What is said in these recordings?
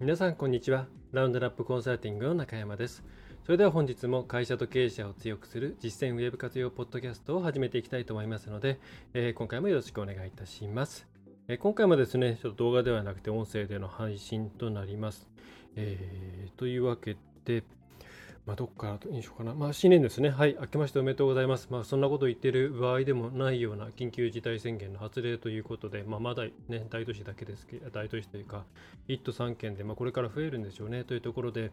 皆さんこんにちは。ラウンドラップコンサルティングの中山です。それでは本日も会社と経営者を強くする実践ウェブ活用ポッドキャストを始めていきたいと思いますので、えー、今回もよろしくお願いいたします、えー、今回もですねちょっと動画ではなくて音声での配信となります、えー、というわけでまあ、どっからにしようかな。まあ、新年ですね。はい。明けましておめでとうございます。まあ、そんなこと言ってる場合でもないような緊急事態宣言の発令ということで、まあ、まだね、大都市だけですけど、大都市というか、1都3県で、まあ、これから増えるんでしょうね。というところで、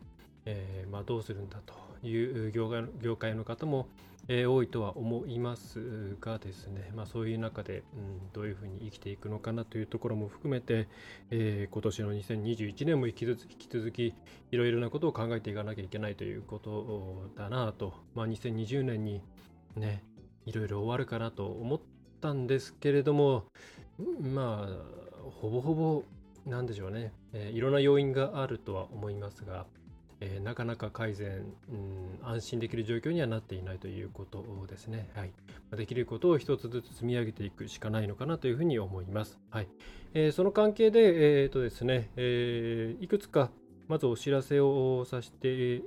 えー、まあ、どうするんだという業界業界の方も、えー、多いとは思いますがですね、まあ、そういう中で、うん、どういうふうに生きていくのかなというところも含めて、えー、今年の2021年も引き続きいろいろなことを考えていかなきゃいけないということだなと、まあ、2020年にねいろいろ終わるかなと思ったんですけれどもまあほぼほぼなんでしょうね、えー、いろんな要因があるとは思いますが、えー、なかなか改善、うん、安心できる状況にはなっていないということですね。はい、できることを一つずつ積み上げていくしかないのかなというふうに思います。はいえー、その関係で、えーとですねえー、いくつかまずお知らせをさせて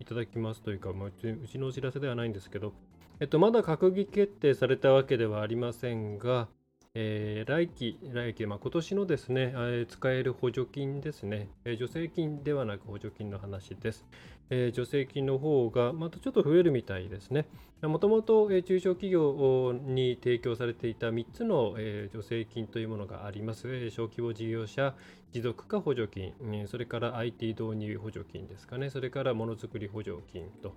いただきますというか、まあ、うちのお知らせではないんですけど、えっと、まだ閣議決定されたわけではありませんが、えー、来期、来期、まあ、今年のですね、えー、使える補助金ですね、えー、助成金ではなく補助金の話です。え、助成金の方がまたちょっと増えるみたいですね。もともと中小企業に提供されていた3つの、助成金というものがあります。小規模事業者持続化補助金、それから IT 導入補助金ですかね、それからものづくり補助金と、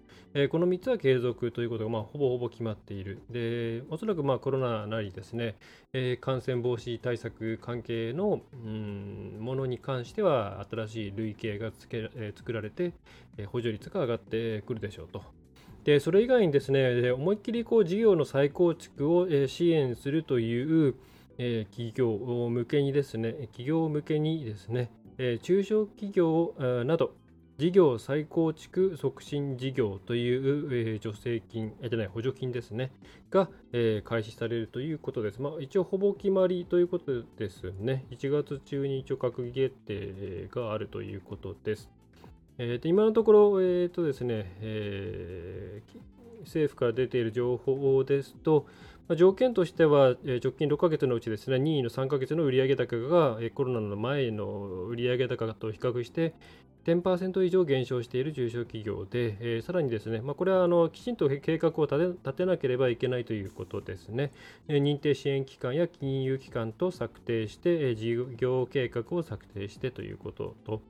この3つは継続ということが、まあ、ほぼほぼ決まっている。で、おそらくまあコロナなりですね、感染防止対策関係の、うん、ものに関しては新しい類型がつけ、えー、作られて、えー、補助率が上がってくるでしょうと。でそれ以外にですね、思いっきりこう事業の再構築を支援するという、企業向けにですね、企業向けにですね、中小企業など、事業再構築促進事業という、助成金、じゃない、補助金ですね、が、開始されるということです。まあ、一応、ほぼ決まりということですね。1月中に一応閣議決定があるということです。えー、と今のところ、えーとですねえー、政府から出ている情報ですと、まあ、条件としては、えー、直近6ヶ月のうちですね、任意の3ヶ月の売上高が、えー、コロナの前の売上高と比較して10%以上減少している中小企業で、えー、さらにですね、まあ、これはあのきちんと計画を立て立てなければいけないということですね、えー、認定支援機関や金融機関と策定して、えー、事業計画を策定してということと、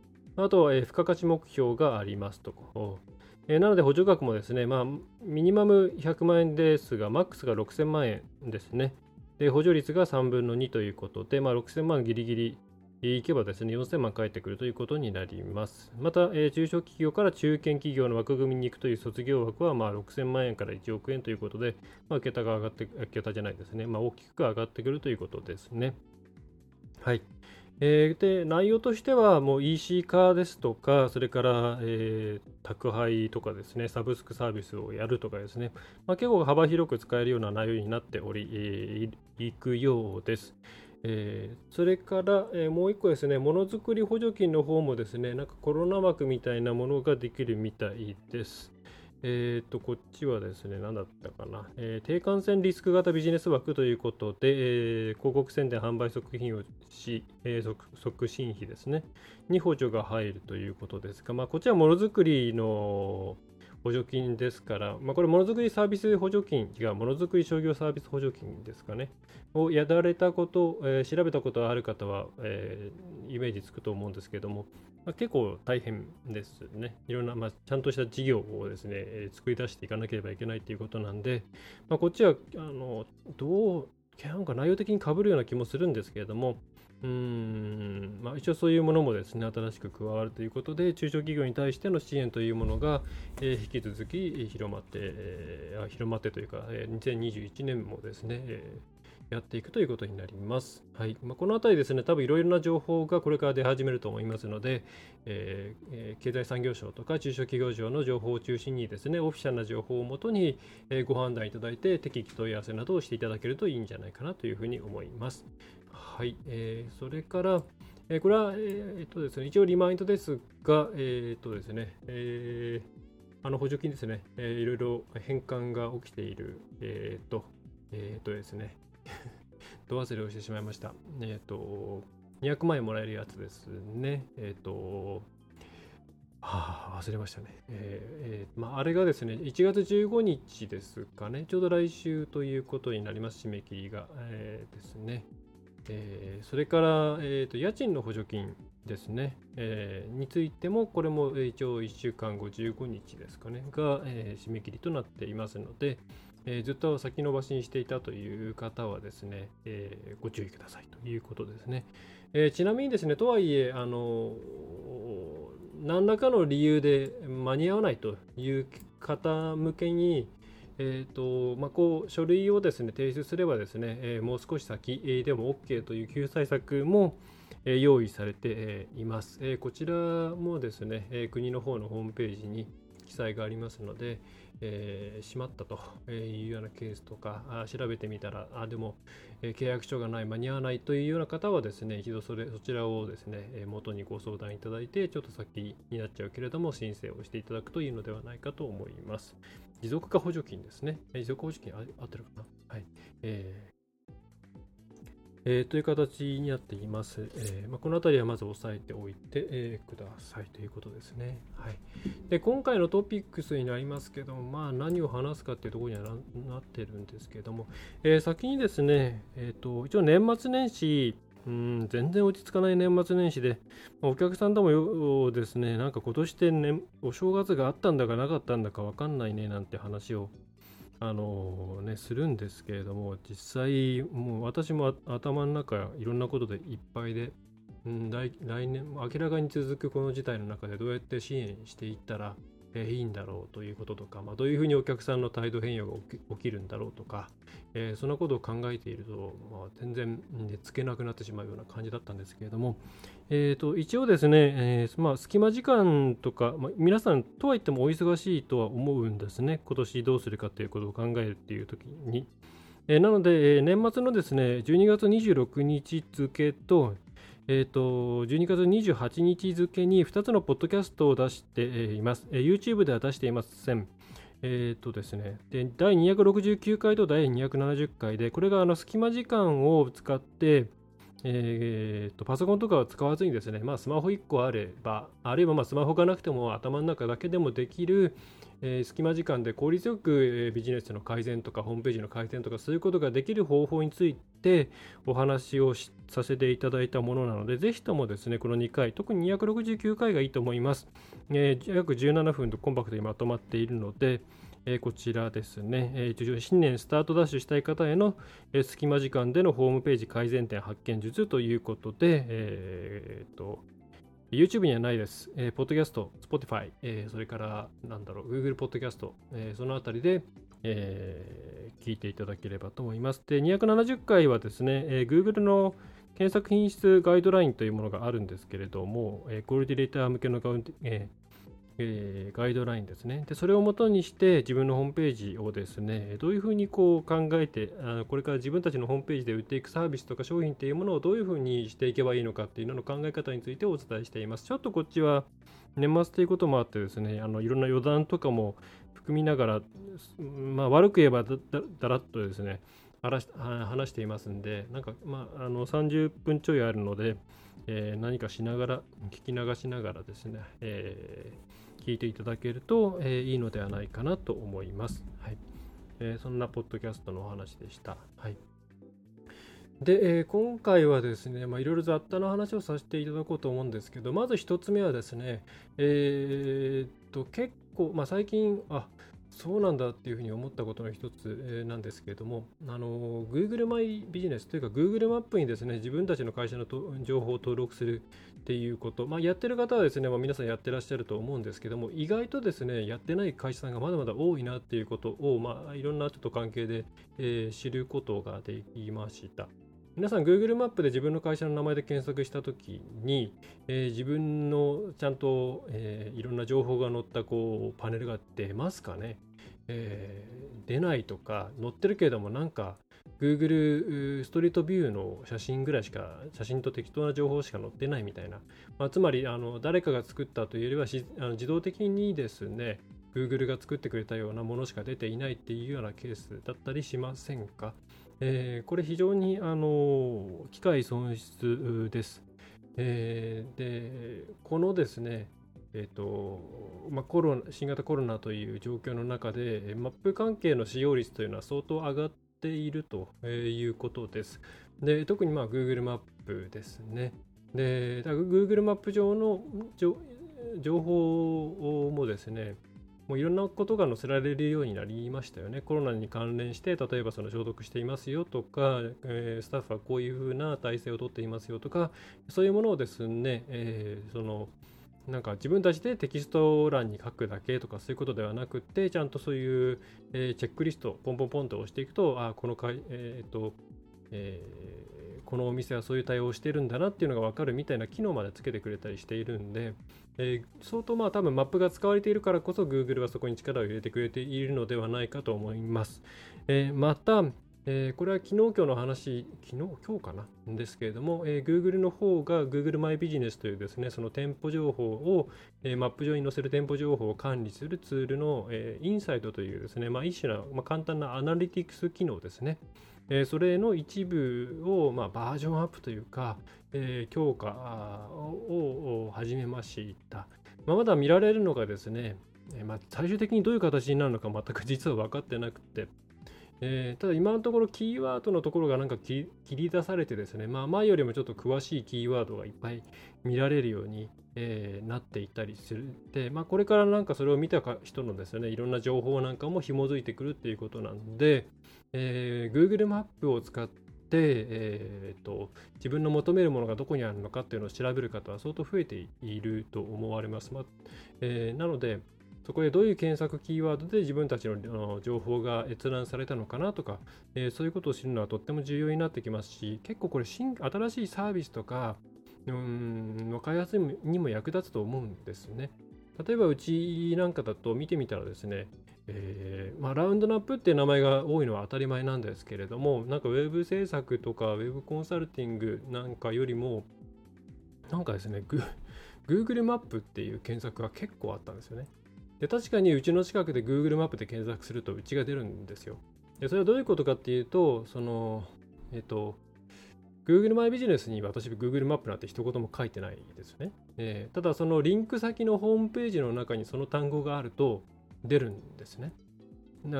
あと、え付加価値目標がありますと。えなので補助額もですね、まあ、ミニマム100万円ですが、マックスが6000万円ですね。で補助率が3分の2ということで、まあ、6000万ギリギリいけばですね、4000万返ってくるということになります。また、えー、中小企業から中堅企業の枠組みに行くという卒業枠は、まあ、6000万円から1億円ということで、まあ、桁が上がって、桁じゃないですね、まあ、大きく上がってくるということですね。はい。えー、で内容としてはもう EC 化ですとか、それから、えー、宅配とかですね、サブスクサービスをやるとかですね、まあ、結構幅広く使えるような内容になっており、えー、いくようです。えー、それから、えー、もう一個ですね、ものづくり補助金の方もですね、なんかコロナ枠みたいなものができるみたいです。えっ、と、こっちはですね、何だったかな、えー、低感染リスク型ビジネス枠ということで、えー、広告宣伝販売促進をし、えー、促進費ですね、に補助が入るということですが、まあ、こっちはものづくりの補助金ですから、まあ、これ、ものづくりサービス補助金、違う、ものづくり商業サービス補助金ですかね、をやられたこと、えー、調べたことがある方は、えー、イメージつくと思うんですけども、まあ、結構大変ですね。いろんな、まあ、ちゃんとした事業をですね、えー、作り出していかなければいけないということなんで、まあ、こっちは、あの、どうなんか内容的にかぶるような気もするんですけれども、まあ、一応そういうものもですね新しく加わるということで中小企業に対しての支援というものが、えー、引き続き広まって、えー、広まってというか、えー、2021年もですね、えーやっていくということになります。はいまあ、このあたりですね、多分いろいろな情報がこれから出始めると思いますので、えー、経済産業省とか中小企業庁の情報を中心にですね、オフィシャルな情報をもとに、えー、ご判断いただいて、適宜問い合わせなどをしていただけるといいんじゃないかなというふうに思います。はい、えー、それから、えー、これは、えー、っとですね、一応リマインドですが、えー、っとですね、えー、あの補助金ですね、えー、いろいろ返還が起きている、えー、っと、えー、っとですね、ど忘れをしてしまいました。えっ、と、200万円もらえるやつですね。えっ、と、はあ、忘れましたね。えー、えー、まあ、あれがですね、1月15日ですかね、ちょうど来週ということになります、締め切りが。えー、ですね。えー、それから、えーと、家賃の補助金ですね、えー、についても、これも一応1週間後15日ですかね、が、えー、締め切りとなっていますので、えー、ずっと先延ばしにしていたという方はですね、えー、ご注意くださいということですね。えー、ちなみにですね、とはいえ、あの何らかの理由で間に合わないという方向けに、えーとまあ、こう書類をですね提出すればですね、えー、もう少し先でも OK という救済策も、用意されています、えー、こちらもですね、え国の方のホームページに記載がありますので、えー、しまったというようなケースとか、あ調べてみたら、あでも、えー、契約書がない、間に合わないというような方はですね、一度それそちらをですね、え元にご相談いただいて、ちょっと先になっちゃうけれども、申請をしていただくといいのではないかと思います。持続化補助金ですね。持続補助金合ってるかな？はい。えーえー、という形になっています。えーまあ、この辺りはまず押さえておいて、えー、くださいということですね。はい、で今回のトピックスになりますけども、まあ、何を話すかっていうところにはなってるんですけども、えー、先にですね、えーと、一応年末年始、うん全然落ち着かない年末年始で、お客さんともよですね、なんか今年って、ね、お正月があったんだかなかったんだか分かんないねなんて話をあのね、するんですけれども実際もう私も頭の中いろんなことでいっぱいで、うん、来来年明らかに続くこの事態の中でどうやって支援していったらいいんだろうということとか、まあ、どういうふうにお客さんの態度変容が起きるんだろうとか、えー、そんなことを考えていると、まあ、全然寝つけなくなってしまうような感じだったんですけれども、えーと、一応ですね、えー、まあ、隙間時間とか、まあ、皆さんとはいってもお忙しいとは思うんですね今年どうするかということを考えるっていう時に。なので、年末のですね12月26日付とえーと、12月28日付に2つのポッドキャストを出しています。えー、YouTube では出していません。えっ、ー、とですね、で第269回と第270回で、これがあの隙間時間を使って、えーと、パソコンとかを使わずにですね、まあ、スマホ1個あれば、あるいはまスマホがなくても頭の中だけでもできる、えー、隙間時間で効率よく、え、ビジネスの改善とかホームページの改善とかそういうことができる方法についてお話をさせていただいたものなのでぜひともですねこの2回特に269回がいいと思います、えー、約17分とコンパクトにまとまっているので、こちらですね、えー、新年スタートダッシュしたい方への、隙間時間でのホームページ改善点発見術ということで、えー、と YouTube にはないです。えー、ポッドキャスト、Spotify、えー、それから、なんだろう、Google ポッドキャスト、えー、そのあたりで、えー、聞いていただければと思います。で、270回はですね、えー、Google の検索品質ガイドラインというものがあるんですけれども、えー、コールディレーター向けのガウン、えーえー、ガイドラインですねで。それをもとにして自分のホームページをですね、どういうふうにこう考えてあの、これから自分たちのホームページで売っていくサービスとか商品っていうものをどういうふうにしていけばいいのかっていうのの考え方についてお伝えしています。ちょっとこっちは年末ということもあってですね、あのいろんな余談とかも含みながら、まあ、悪く言えばだだらっとですね、話していますんで、なんか、まあ、あの30分ちょいあるので、えー、何かしながら、聞き流しながらですね、えー聞いていただけると、えー、いいのではないかなと思います。はいえー、そんなポッドキャストのお話でした。はいで、えー、今回はですね、いろいろ雑多な話をさせていただこうと思うんですけど、まず1つ目はですね、えー、っと、結構、まあ、最近、あそうなんだっていうふうに思ったことの一つなんですけれども、あの Google マイビジネスというか Google マップにですね自分たちの会社の情報を登録するっていうこと、まあ、やってる方はですね、まあ、皆さんやってらっしゃると思うんですけども、意外とですねやってない会社さんがまだまだ多いなっていうことを、まあ、いろんなちょっと関係で、えー、知ることができました。皆さん Google マップで自分の会社の名前で検索したときに、えー、自分のちゃんと、えー、いろんな情報が載ったこうパネルが出ますかね、えー、出ないとか載ってるけれどもなんか Google ストリートビューの写真ぐらいしか写真と適当な情報しか載ってないみたいな、まあ、つまりあの誰かが作ったというよりはあの自動的にですね Google が作ってくれたようなものしか出ていないっていうようなケースだったりしませんか？えー、これ非常に、あの機械損失です。えー、でこのですね、えーとまあ、コロナ新型コロナという状況の中で、マップ関係の使用率というのは相当上がっているということです。で特にまあ Google マップですね。Google マップ上の情報もですね、もういろんなことが載せられるようになりましたよね。コロナに関連して、例えばその消毒していますよとか、スタッフはこういうふうな体制をとっていますよとか、そういうものをですね、えー、そのなんか自分たちでテキスト欄に書くだけとかそういうことではなくて、ちゃんとそういう、え、チェックリスト、ポンポンポンと押していくと、あ、このかい、えっ、と、えー、このお店はそういう対応をしてるんだなっていうのが分かるみたいな機能までつけてくれたりしているんで、えー、相当まあ多分マップが使われているからこそ Google はそこに力を入れてくれているのではないかと思います。え、また、えー、これは昨日今日の話、昨日今日かな？ですけれども、えー、Google の方が Google マイビジネスというですね、その店舗情報を、えー、マップ上に載せる店舗情報を管理するツールの、えー、インサイドというですね、まあ、一種の、まあ、簡単なアナリティクス機能ですね。えー、それの一部を、まあ、バージョンアップというか、えー、強化を始めました。まあ、まだ見られるのがですね、えー、まあ、最終的にどういう形になるのか全く実は分かってなくて、えー、ただ今のところキーワードのところがなんか切り出されてですね、まあ、前よりもちょっと詳しいキーワードがいっぱい見られるように、えー、なっていったりするで、まあ、これからなんかそれを見た人のですねいろんな情報なんかも紐づいてくるっていうことなんで、えー、Google マップを使って、えーと、自分の求めるものがどこにあるのかっていうのを調べる方は相当増えていると思われます。まえ、なので、そこでどういう検索キーワードで自分たちの情報が閲覧されたのかなとか、えー、そういうことを知るのはとっても重要になってきますし、結構これ新、新しいサービスとか、うんの開発にも役立つと思うんですね。例えばうちなんかだと見てみたらですね、えーまあ、ラウンドナップっていう名前が多いのは当たり前なんですけれども、なんかウェブ制作とかウェブコンサルティングなんかよりも、なんかですね、Google マップっていう検索が結構あったんですよね。で確かにうちの近くで Google マップで検索するとうちが出るんですよ。でそれはどういうことかっていうと、その、えっと、Google マイビジネスに私 Google マップなんて一言も書いてないですね。えー、ただそのリンク先のホームページの中にその単語があると出るんですね。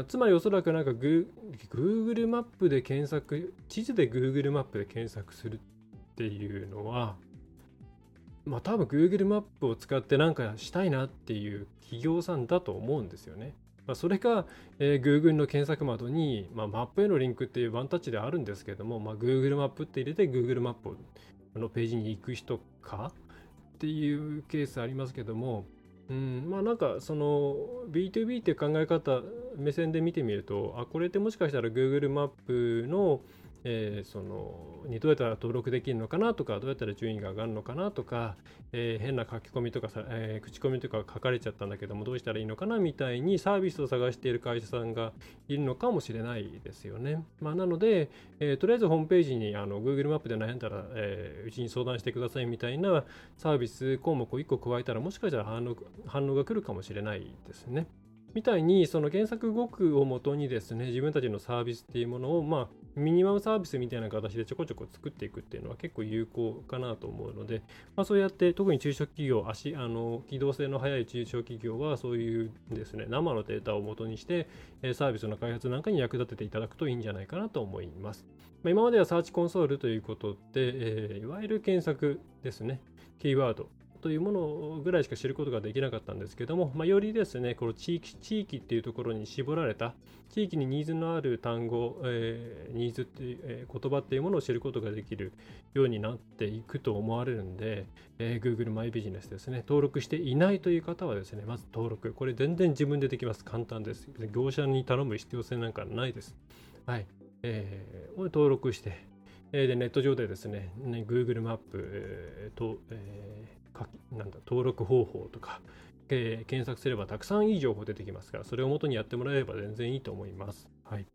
つまりおそらくなんか Google マップで検索、地図で Google マップで検索するっていうのは、まあ多分 Google マップを使って何かしたいなっていう企業さんだと思うんですよね。まあ、それが、えー、Google の検索窓に、まあ、マップへのリンクっていうワンタッチであるんですけども、まあ、Google マップって入れて Google マップのページに行く人かっていうケースありますけども、うん、まあなんかその B2B っていう考え方目線で見てみるとあこれってもしかしたら Google マップのえー、そのにどうやったら登録できるのかなとかどうやったら順位が上がるのかなとか、えー、変な書き込みとかさ、えー、口コミとか書かれちゃったんだけどもどうしたらいいのかなみたいにサービスを探している会社さんがいるのかもしれないですよね。まあ、なので、えとりあえずホームページにあの Google マップで悩んだら、えうちに相談してくださいみたいなサービス項目を1個加えたらもしかしたら反応反応が来るかもしれないですね。みたいにその原作語句をもとにですね自分たちのサービスっていうものをまあミニマムサービスみたいな形でちょこちょこ作っていくっていうのは結構有効かなと思うので、まあ、そうやって特に中小企業足あの機動性の速い中小企業はそういうですね生のデータを元にしてサービスの開発なんかに役立てていただくといいんじゃないかなと思います。まあ、今まではサーチコンソールということで、えー、いわゆる検索ですねキーワードというものぐらいしか知ることができなかったんですけども、まあ、よりですね、この地域地域っていうところに絞られた、地域にニーズのある単語、えー、ニーズっていう、えー、言葉っていうものを知ることができるようになっていくと思われるんで、えー、Google マイビジネスですね、登録していないという方はですね、まず登録。これ全然自分でできます。簡単です。業者に頼む必要性なんかないです。はい。えー、登録して、でネット上でですね、ね Google マップ、えー、と、えー、なんだ登録方法とか、えー、検索すればたくさんいい情報出てきますから、それを元にやってもらえれば全然いいと思います。はい。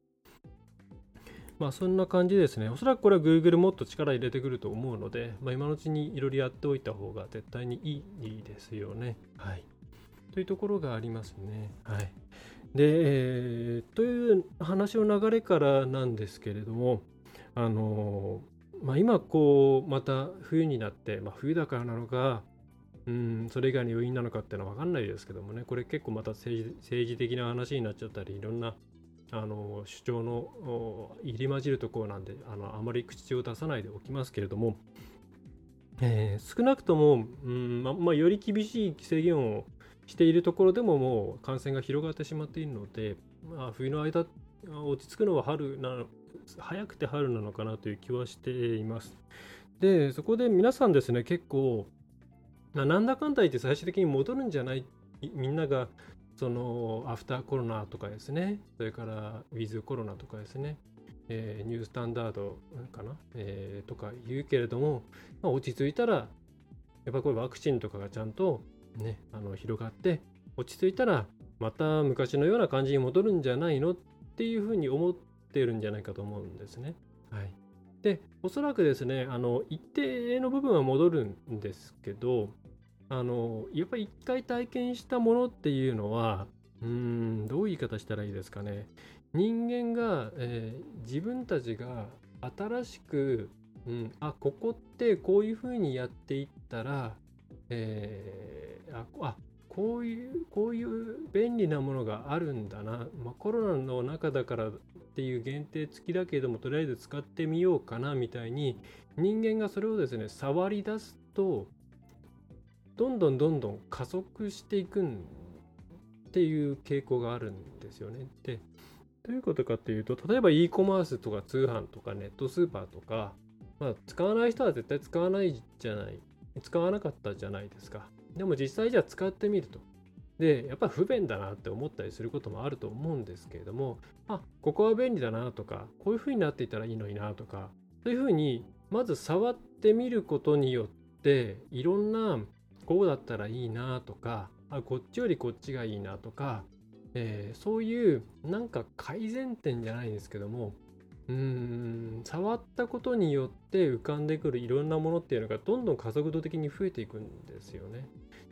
まあそんな感じですね。おそらくこれは Google もっと力入れてくると思うので、まあ、今のうちにいろいろやっておいた方が絶対にいいですよね。はい。というところがありますね。はい。で、えー、という話の流れからなんですけれども、あのまあ、今こうまた冬になって、まあ、冬だからなのかうんそれ以外の要因なのかっていうのは分かんないですけどもねこれ結構また政治政治的な話になっちゃったりいろんなあの主張の入り混じるところなんであのあまり口を出さないでおきますけれども、えー、少なくとも、うんままあ、より厳しい制限をしているところでももう感染が広がってしまっているので、まあ、冬の間落ち着くのは春なの早くて春なのかなという気はしています。で、そこで皆さんですね、結構、なんだかんだ言って最終的に戻るんじゃないみんながそのアフターコロナとかですね、それからウィズコロナとかですね、えー、ニュースタンダードかな、えー、とか言うけれども、まあ、落ち着いたら、やっぱこれワクチンとかがちゃんとね、あの広がって、落ち着いたらまた昔のような感じに戻るんじゃないの？っていうふうに思ってるんじゃないかと思うんですね。はい、でおそらくですねあの一定の部分は戻るんですけどあのやっぱり一回体験したものっていうのはうんどういう言い方したらいいですかね。人間が、えー、自分たちが新しく、うん、あここってこういうふうにやっていったら、えー、ああこういうこういう便利なものがあるんだな、まあ、コロナの中だからっていう限定付きだけれどもとりあえず使ってみようかなみたいに人間がそれをですね触り出すとどんどんどんどん加速していくっていう傾向があるんですよね。でどういうことかっていうと例えば e コマースとか通販とかネットスーパーとか、まあ、使わない人は絶対使わないじゃない使わなかったじゃないですか。でも実際じゃあ使ってみると。で、やっぱ不便だなって思ったりすることもあると思うんですけれども、あ、ここは便利だなとか、こういう風になっていたらいいのになとか、そういう風に、まず触ってみることによって、いろんな、こうだったらいいなとか、あ、こっちよりこっちがいいなとか、えー、そういうなんか改善点じゃないんですけども、うーん触ったことによって浮かんでくるいろんなものっていうのがどんどん加速度的に増えていくんですよね。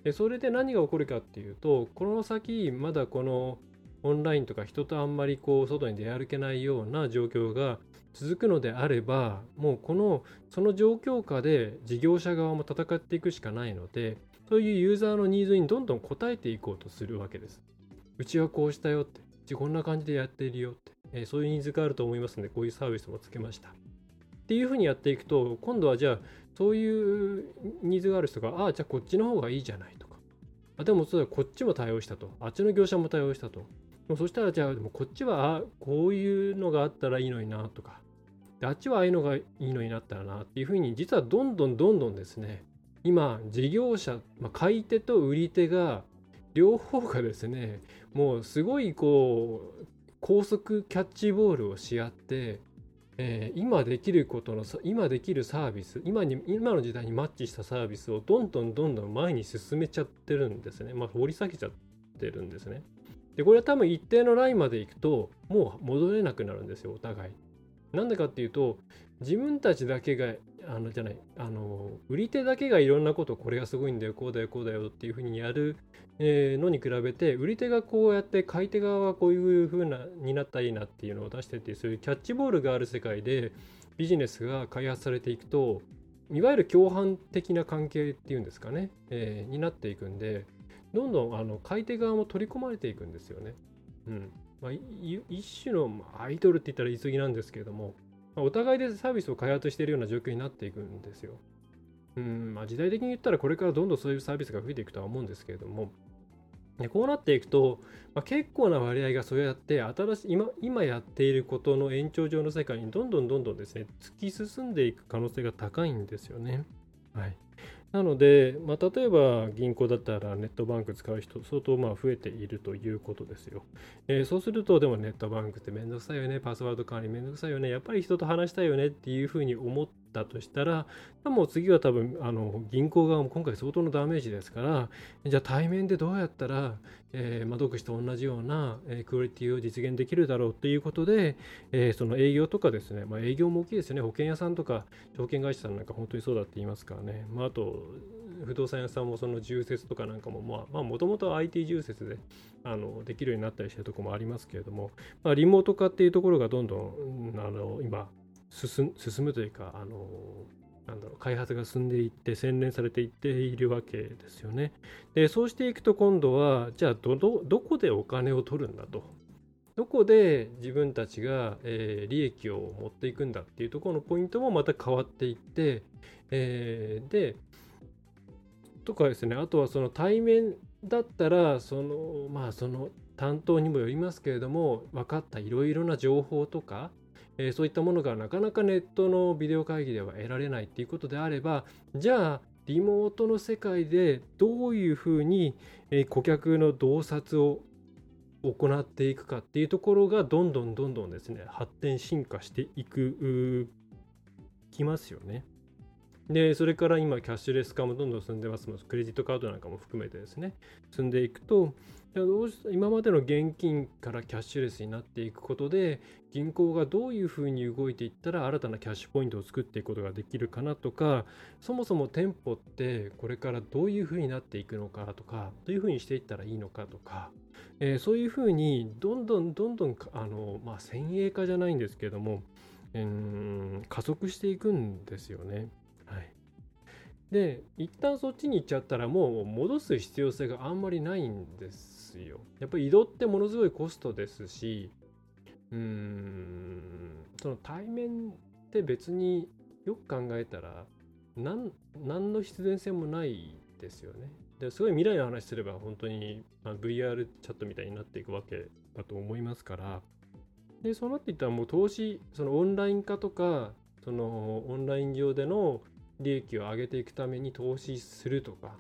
でそれで何が起こるかっていうとこの先まだこのオンラインとか人とあんまりこう外に出歩けないような状況が続くのであればもうこのその状況下で事業者側も戦っていくしかないのでそういうユーザーのニーズにどんどん応えていこうとするわけです。うちはこうしたよって、うちこんな感じでやっているよって、えー、そういうニーズがあると思いますのでこういうサービスもつけました。っていうふうにやっていくと今度はじゃあそういうニーズがある人が、ああ、じゃあこっちの方がいいじゃないとか。あでもそうだ、こっちも対応したと。あっちの業者も対応したと。でもそしたら、じゃあ、でもこっちは、あこういうのがあったらいいのになとか。であっちはああいうのがいいのになったらなっていうふうに、実はどんどんどんどんですね、今、事業者、まあ、買い手と売り手が、両方がですね、もうすごいこう、高速キャッチボールをし合って、えー、今できることの今できるサービス今に今の時代にマッチしたサービスをどんどんどんどん前に進めちゃってるんですね。まあ掘り下げちゃってるんですね。でこれは多分一定のラインまでいくともう戻れなくなるんですよお互い。なんでかっていうと自分たちだけがあのじゃないあの売り手だけがいろんなことこれがすごいんだよこうだよこうだよっていうふうにやる、え、のに比べて売り手がこうやって買い手側はこういうふうなになったらいいなっていうのを出しててそういうキャッチボールがある世界でビジネスが開発されていくといわゆる共犯的な関係っていうんですかね、えー、になっていくんでどんどんあの買い手側も取り込まれていくんですよね。うんまあ、一種のアイドルって言ったら言い過ぎなんですけれどもまお互いでサービスを開発しているような状況になっていくんですよ。うんまあ、時代的に言ったらこれからどんどんそういうサービスが増えていくとは思うんですけれどもでこうなっていくと、まあ、結構な割合がそうやって新しい今今やっていることの延長上の世界にどんどんどんどんですね突き進んでいく可能性が高いんですよね。はい、なので、まあ、例えば銀行だったらネットバンク使う人相当まあ増えているということですよ。えー、そうするとでもネットバンクってめんどくさいよね、パスワード管理めんどくさいよね、やっぱり人と話したいよねっていうふうに思ったとしたら、もう次は多分あの銀行側も今回相当のダメージですから、じゃあ対面でどうやったら、えー、窓口と同じような、えー、クオリティを実現できるだろうっていうことで、えー、その営業とかですね、まあ、営業も大きいですよね、保険屋さんとか証券会社さんなんか本当にそうだって言いますからね、まあ、あと不動産屋さんもその重説とかなんかもまあもともと IT 重説であのできるようになったりしてるとこもありますけれども、まあ、リモート化っていうところがどんどんあの今進むというかあのなんだろう開発が進んでいって洗練されていっているわけですよね。でそうしていくと今度はじゃあどどこでお金を取るんだと。どこで自分たちが、えー、利益を持っていくんだっていうところのポイントもまた変わっていって、えー、でとかですねあとはその対面だったらそのまあその担当にもよりますけれども分かったいろいろな情報とかえー、そういったものがなかなかネットのビデオ会議では得られないっていうことであればじゃあリモートの世界でどういうふうに、え顧客の洞察を行っていくかっていうところがどんどんどんどんですね発展進化していくきますよね。でそれから今キャッシュレス化もどんどん進んでますクレジットカードなんかも含めてですね進んでいくと今までの現金からキャッシュレスになっていくことで銀行がどういうふうに動いていったら新たなキャッシュポイントを作っていくことができるかなとかそもそも店舗ってこれからどういうふうになっていくのかとかどういうふうにしていったらいいのかとか、えー、そういうふうにどんどんどんどんあの、まあ、先鋭化じゃないんですけども、えー、加速していくんですよね。で一旦そっちに行っちゃったらもう戻す必要性があんまりないんですよ。やっぱり移動ってものすごいコストですし、うーん、その対面って別によく考えたら何、何の必然性もないですよね。ですごい未来の話すれば本当に、ま VR チャットみたいになっていくわけだと思いますから、で、そうなっていったらもう投資、そのオンライン化とか、そのオンライン上での利益を上げていくために投資するとか、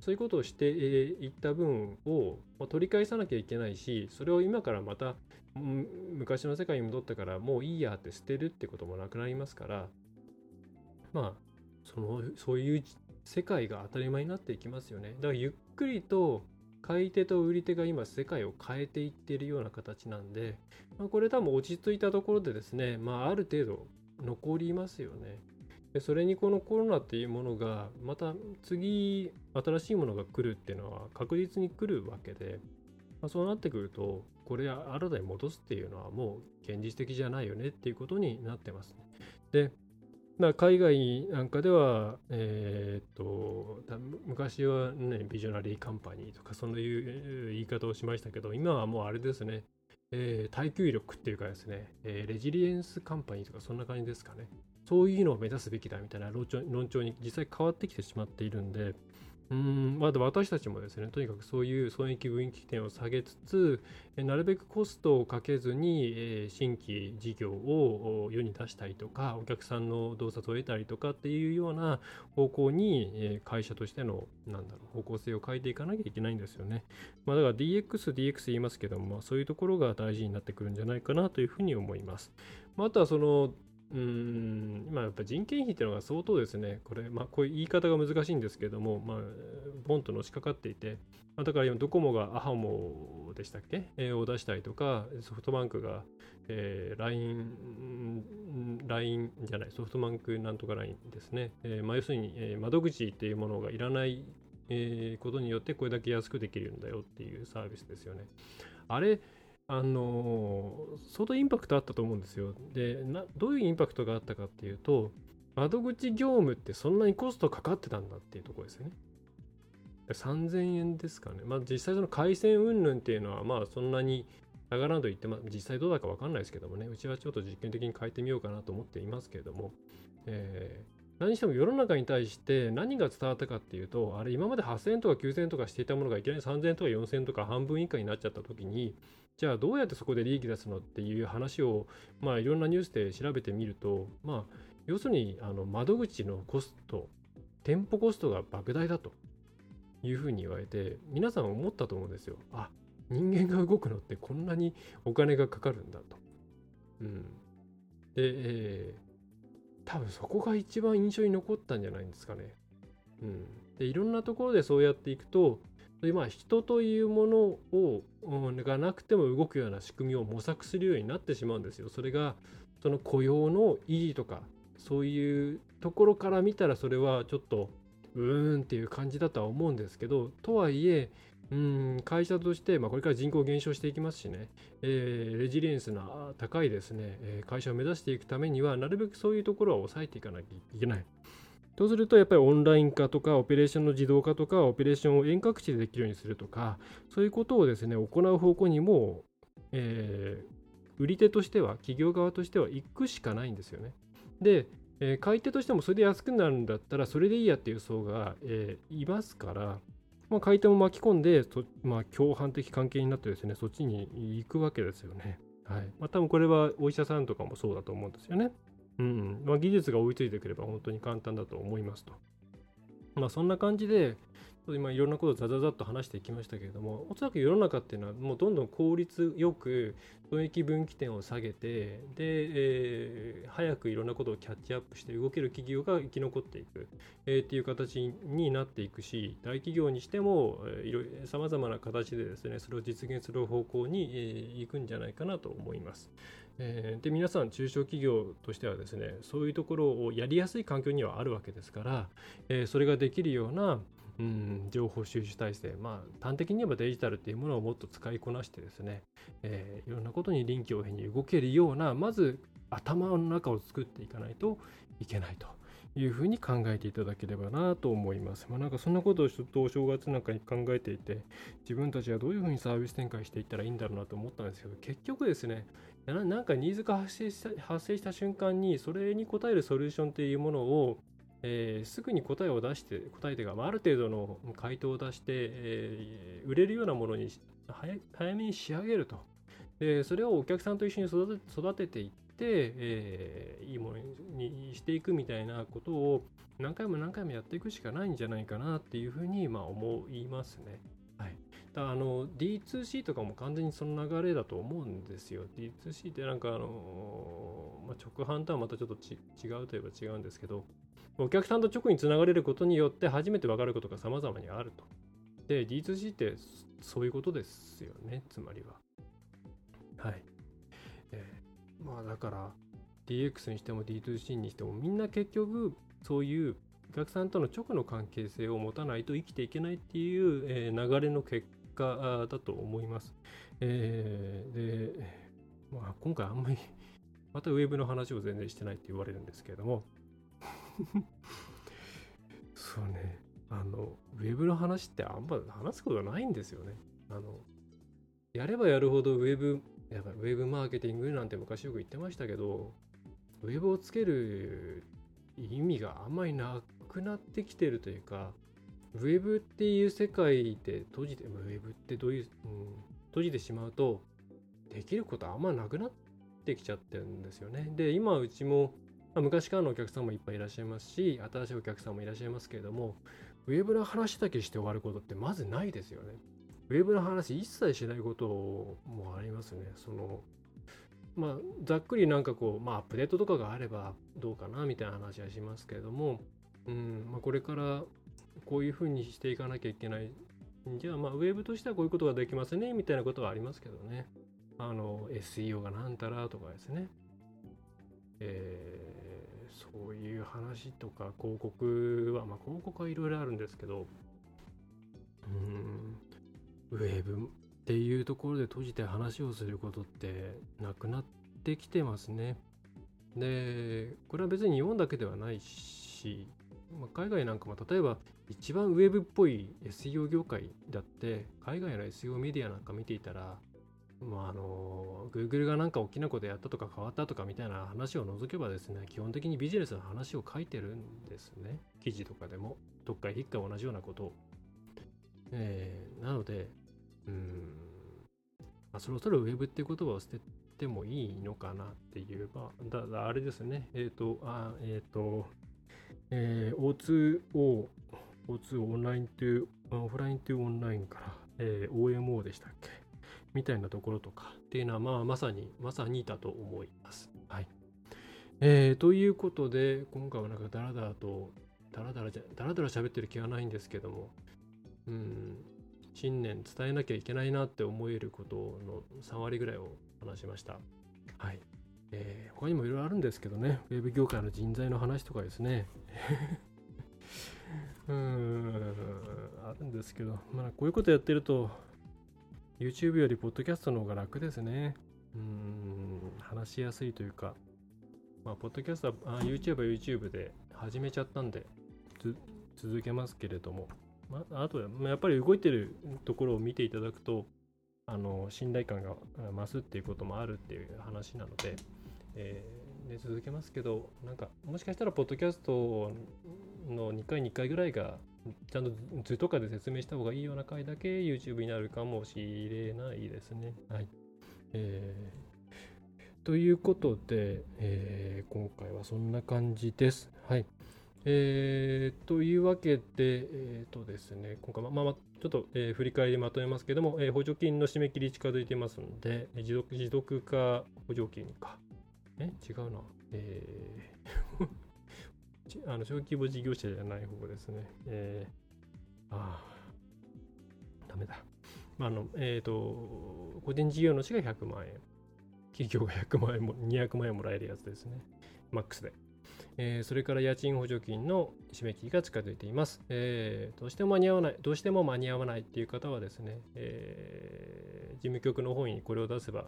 そういうことをしていった分を取り返さなきゃいけないし、それを今からまた昔の世界に戻ったからもういいやって捨てるってこともなくなりますから、まあ、そのそういう世界が当たり前になっていきますよね。だからゆっくりと買い手と売り手が今世界を変えていってるような形なんで、まあ、これ多分落ち着いたところでですね、まあ、ある程度残りますよね。でそれにこのコロナっていうものがまた次新しいものが来るっていうのは確実に来るわけで、まあ、そうなってくるとこれ新たに戻すっていうのはもう現実的じゃないよねっていうことになってます、ね。で海外なんかでは、えー、っと昔はねビジョナリーカンパニーとかそういう言い方をしましたけど今はもうあれですね、えー、耐久力っていうかですね、えー、レジリエンスカンパニーとかそんな感じですかね。そういうのを目指すべきだみたいな論調論調に実際変わってきてしまっているんで、うんまあ、私たちもですね、とにかくそういう損益分岐点を下げつつ、なるべくコストをかけずに、新規事業を世に出したりとか、お客さんの洞察を得たりとかっていうような方向に、会社としての、なんだろう、方向性を変えていかなきゃいけないんですよね。まあ、だから DX、DX 言いますけども、そういうところが大事になってくるんじゃないかなというふうに思います。まあ、あとはその、うん、今やっぱ人件費っていうのが相当ですね、これ、まあ、こういう言い方が難しいんですけども、まあ、ボンとのしかかっていて、まあ、だから今、ドコモがアハモでしたっけ、えー、を出したりとか、ソフトバンクが、えー、LINE、LINE じゃない、ソフトバンクなんとか LINE ですね、えーまあ、要するに、えー、窓口っていうものがいらないえー、ことによってこれだけ安くできるんだよっていうサービスですよね。あれ、あの相当インパクトあったと思うんですよ。でな、どういうインパクトがあったかっていうと、窓口業務ってそんなにコストかかってたんだっていうところですよね。3000円ですかね。まあ実際その回線云々っていうのはまあそんなに上がらんと言って、まあ実際どうだかわかんないですけどもね、うちはちょっと実験的に変えてみようかなと思っていますけれども、え何しても世の中に対して何が伝わったかっていうとあれ今まで8000円とか9000円とかしていたものがいきなり3000円とか4000円とか半分以下になっちゃった時にじゃあどうやってそこで利益出すのっていう話をまあいろんなニュースで調べてみるとまあ要するにあの窓口のコスト店舗コストが莫大だというふうに言われて皆さん思ったと思うんですよあ人間が動くのってこんなにお金がかかるんだと。うん、で、えー、多分そこが一番印象に残ったんじゃないんですかね。うん、でいろんなところでそうやっていくとまあ人というものを、うん、がなくても動くような仕組みを模索するようになってしまうんですよ。それがその雇用の維持とかそういうところから見たらそれはちょっとうーんっていう感じだとは思うんですけどとはいえうん会社として、まあ、これから人口減少していきますしね、えー、レジリエンスな高いですね、えー、会社を目指していくためにはなるべくそういうところは抑えていかなきゃいけない。とするとやっぱりオンライン化とかオペレーションの自動化とかオペレーションを遠隔地でできるようにするとかそういうことをですね行う方向にも、えー、売り手としては企業側としては行くしかないんですよね。でえー、買い手としてもそれで安くなるんだったらそれでいいやっていう層が、えー、いますから、まあ、買い手も巻き込んでまあ、共犯的関係になってですねそっちに行くわけですよね。はいまあ、多分これはお医者さんとかもそうだと思うんですよね。うんまあ、技術が追いついてくれば本当に簡単だと思いますと。まあそんな感じで、今いろんなことをザザザッと話していきましたけれどもおそらく世の中っていうのはもうどんどん効率よく損益分岐点を下げてで、えー、早くいろんなことをキャッチアップして動ける企業が生き残っていく、えー、っていう形になっていくし大企業にしてもさまざまな形でですねそれを実現する方向に、えー、行くんじゃないかなと思います。えー、で皆さん中小企業としてはですねそういうところをやりやすい環境にはあるわけですから、えー、それができるようなうん、情報収集体制、まあ、端的に言えばデジタルっていうものをもっと使いこなしてですね、えー、いろんなことに臨機応変に動けるような、まず頭の中を作っていかないといけないというふうに考えていただければなと思います。まあ、なんかそんなことをちょっとお正月なんかに考えていて、自分たちはどういうふうにサービス展開していったらいいんだろうなと思ったんですけど、結局ですね、なんかニーズが発生した発生した瞬間に、それに応えるソリューションっていうものをえー、すぐに答えを出して、答えというか、まあ、ある程度の回答を出して、えー、売れるようなものに早早めに仕上げると。でそれをお客さんと一緒に育て育てていって、えー、いいものにしていくみたいなことを何回も何回もやっていくしかないんじゃないかなっていうふうにまあ思いますね。はい、だあの D2C とかも完全にその流れだと思うんですよ。D2C ってなんかあの、まあ、直販とはまたちょっと違うといえば違うんですけど、お客さんと直につながれることによって初めて分かることが様々にあると。で、D2C ってそういうことですよね、つまりは。はい。えー、まあだから DX にしても D2C にしてもみんな結局そういうお客さんとの直の関係性を持たないと生きていけないっていう、えー、流れの結果だと思います。えー、で、まあ今回あんまりまたウェブの話を全然してないって言われるんですけれども、そうね。あのウェブの話ってあんま話すことないんですよね。あのやればやるほどウェブやばいウェブマーケティングなんて昔よく言ってましたけどウェブをつける意味があんまりなくなってきてるというかウェブっていう世界で閉じてウェブってどういう、うん、閉じてしまうとできることあんまなくなってきちゃってるんですよねで今うちもまあ、昔からのお客さんもいっぱいいらっしゃいますし、新しいお客さんもいらっしゃいますけれども、ウェブの話だけして終わることってまずないですよね。ウェブの話一切しないこともありますね。その、まあ、ざっくりなんかこう、まあ、アップデートとかがあればどうかなみたいな話はしますけれども、うんまあ、これからこういうふうにしていかなきゃいけない。じゃあ、まあ、ウェブとしてはこういうことができますねみたいなことはありますけどね。あの、SEO がなんたらとかですね。えーそういう話とか広告は、まあ、広告はいろいろあるんですけど、うん、ウェブっていうところで閉じて話をすることってなくなってきてますね。で、これは別に日本だけではないし、まあ、海外なんかも例えば一番ウェブっぽい SEO 業界だって海外の SEO メディアなんか見ていたらまあ、あの Google が何か大きなことやったとか変わったとかみたいな話を除けばですね基本的にビジネスの話を書いてるんですね。記事とかでも。どっか引っか同じようなことを、えー、なのでうん。まあ、そろそろウェブっていう言葉を捨ててもいいのかなっていう、まあ、だだあれですね、えっ、ー、と、あえっ、ー、と、えー、O2O、O2 オンラインという、オフラインというオンラインから、えー、OMO でしたっけ？みたいなところとかっていうのは、まあ、まさに、まさにだと思います。はい。えー、ということで、今回はなんかダラダラと、ダラダラじゃ、ダラダラ喋ってる気はないんですけども、うん、信念伝えなきゃいけないなって思えることの3割ぐらいを話しました。はい。えー、他にもいろいろあるんですけどね、ウェブ業界の人材の話とかですね。うーん、あるんですけど、まあ、こういうことやってると、YouTube よりポッドキャストの方が楽ですね。うん、話しやすいというか、まあ、ポッドキャストは、YouTube は YouTube で始めちゃったんで、続けますけれども、まあ、あとやっぱり動いてるところを見ていただくとあの信頼感が増すっていうこともあるっていう話なので、えー、で続けますけどなんかもしかしたらポッドキャストの2回2回ぐらいがちゃんと図とかで説明した方がいいような回だけ YouTube になるかもしれないですね。はい。えー、ということで、えー、今回はそんな感じです。はい。えー、というわけで、えーとですね、今回、まあ、まあ、ちょっと、えー、振り返りまとめますけども、えー、補助金の締め切り近づいてますので、持続持続化補助金か。え？違うな。えーあの小規模事業者じゃない方ですね。えー、ああ、ダメだ。まあ、あの、えっ、ー、と、個人事業主が100万円、企業が100万円も、200万円もらえるやつですね。マックスで。えー、それから家賃補助金の締め切りが近づいています、えー、どうしても間に合わない、どうしても間に合わないっていう方はですね、えー、事務局の方にこれを出せば、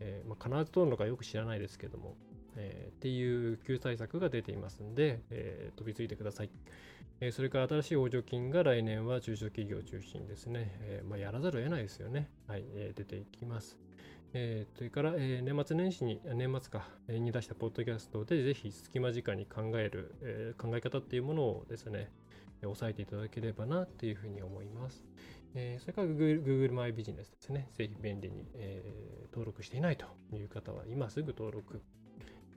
えまあ、必ず通るのかよく知らないですけども、えっていう救済策が出ていますんで、え飛びついてください、えそれから新しい補助金が来年は中小企業中心ですね、えまあ、やらざるを得ないですよね。はい、え出ていきます。えー、それから、えー、年末年始に、年末か、え、に出したポッドキャストで、ぜひ隙間時間に考える、えー、考え方っていうものをですね、押さえていただければなっていうふうに思います。えー、それから Google, Google マイビジネスですね。ぜひ便利に、えー、登録していないという方は、今すぐ登録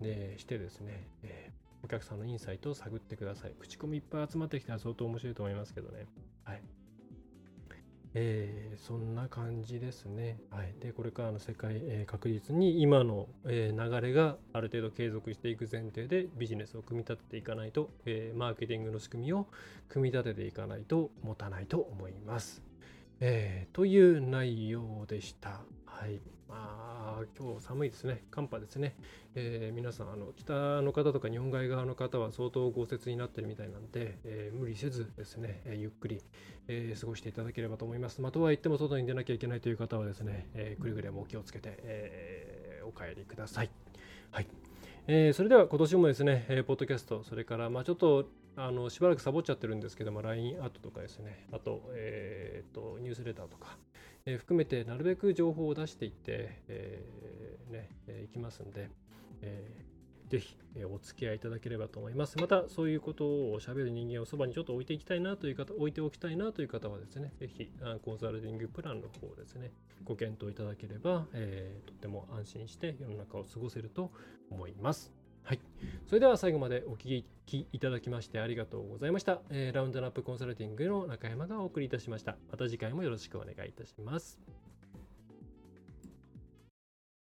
でしてですね、え、お客さんのインサイトを探ってください。口コミいっぱい集まってきたら相当面白いと思いますけどね。はい。えー、そんな感じですね。はい、でこれからの世界、えー、確実に今の、えー、流れがある程度継続していく前提でビジネスを組み立てていかないと、えマーケティングの仕組みを組み立てていかないと持たないと思います。えという内容でした。はい。まあ、今日寒いですね。寒波ですね。えー、皆さん、あの、北の方とか日本海側の方は相当豪雪になってるみたいなんで、えー、無理せずですね、えー、ゆっくり、え過ごしていただければと思います。まあ、とは言っても外に出なきゃいけないという方はですね、えくれぐれもお気をつけて、えお帰りください。はい。えそれでは今年もですね、えポッドキャスト、それから、まあちょっとあのしばらくサボっちゃってるんですけども、LINE アートとかですね、あと、えーと、ニュースレターとか、えー、含めてなるべく情報を出していって、えー、ね、えー、いきますんで、えー、ぜひ、えお付き合いいただければと思います。また、そういうことを喋る人間をそばにちょっと置いていきたいなという方、置いておきたいなという方はですね、ぜひ、コンサルティングプランの方をですね、ご検討いただければ、え、とっても安心して世の中を過ごせると思います。はい。それでは最後までお聞きいただきましてありがとうございました。えー、ラウンドナップコンサルティングの中山がお送りいたしました。また次回もよろしくお願いいたします。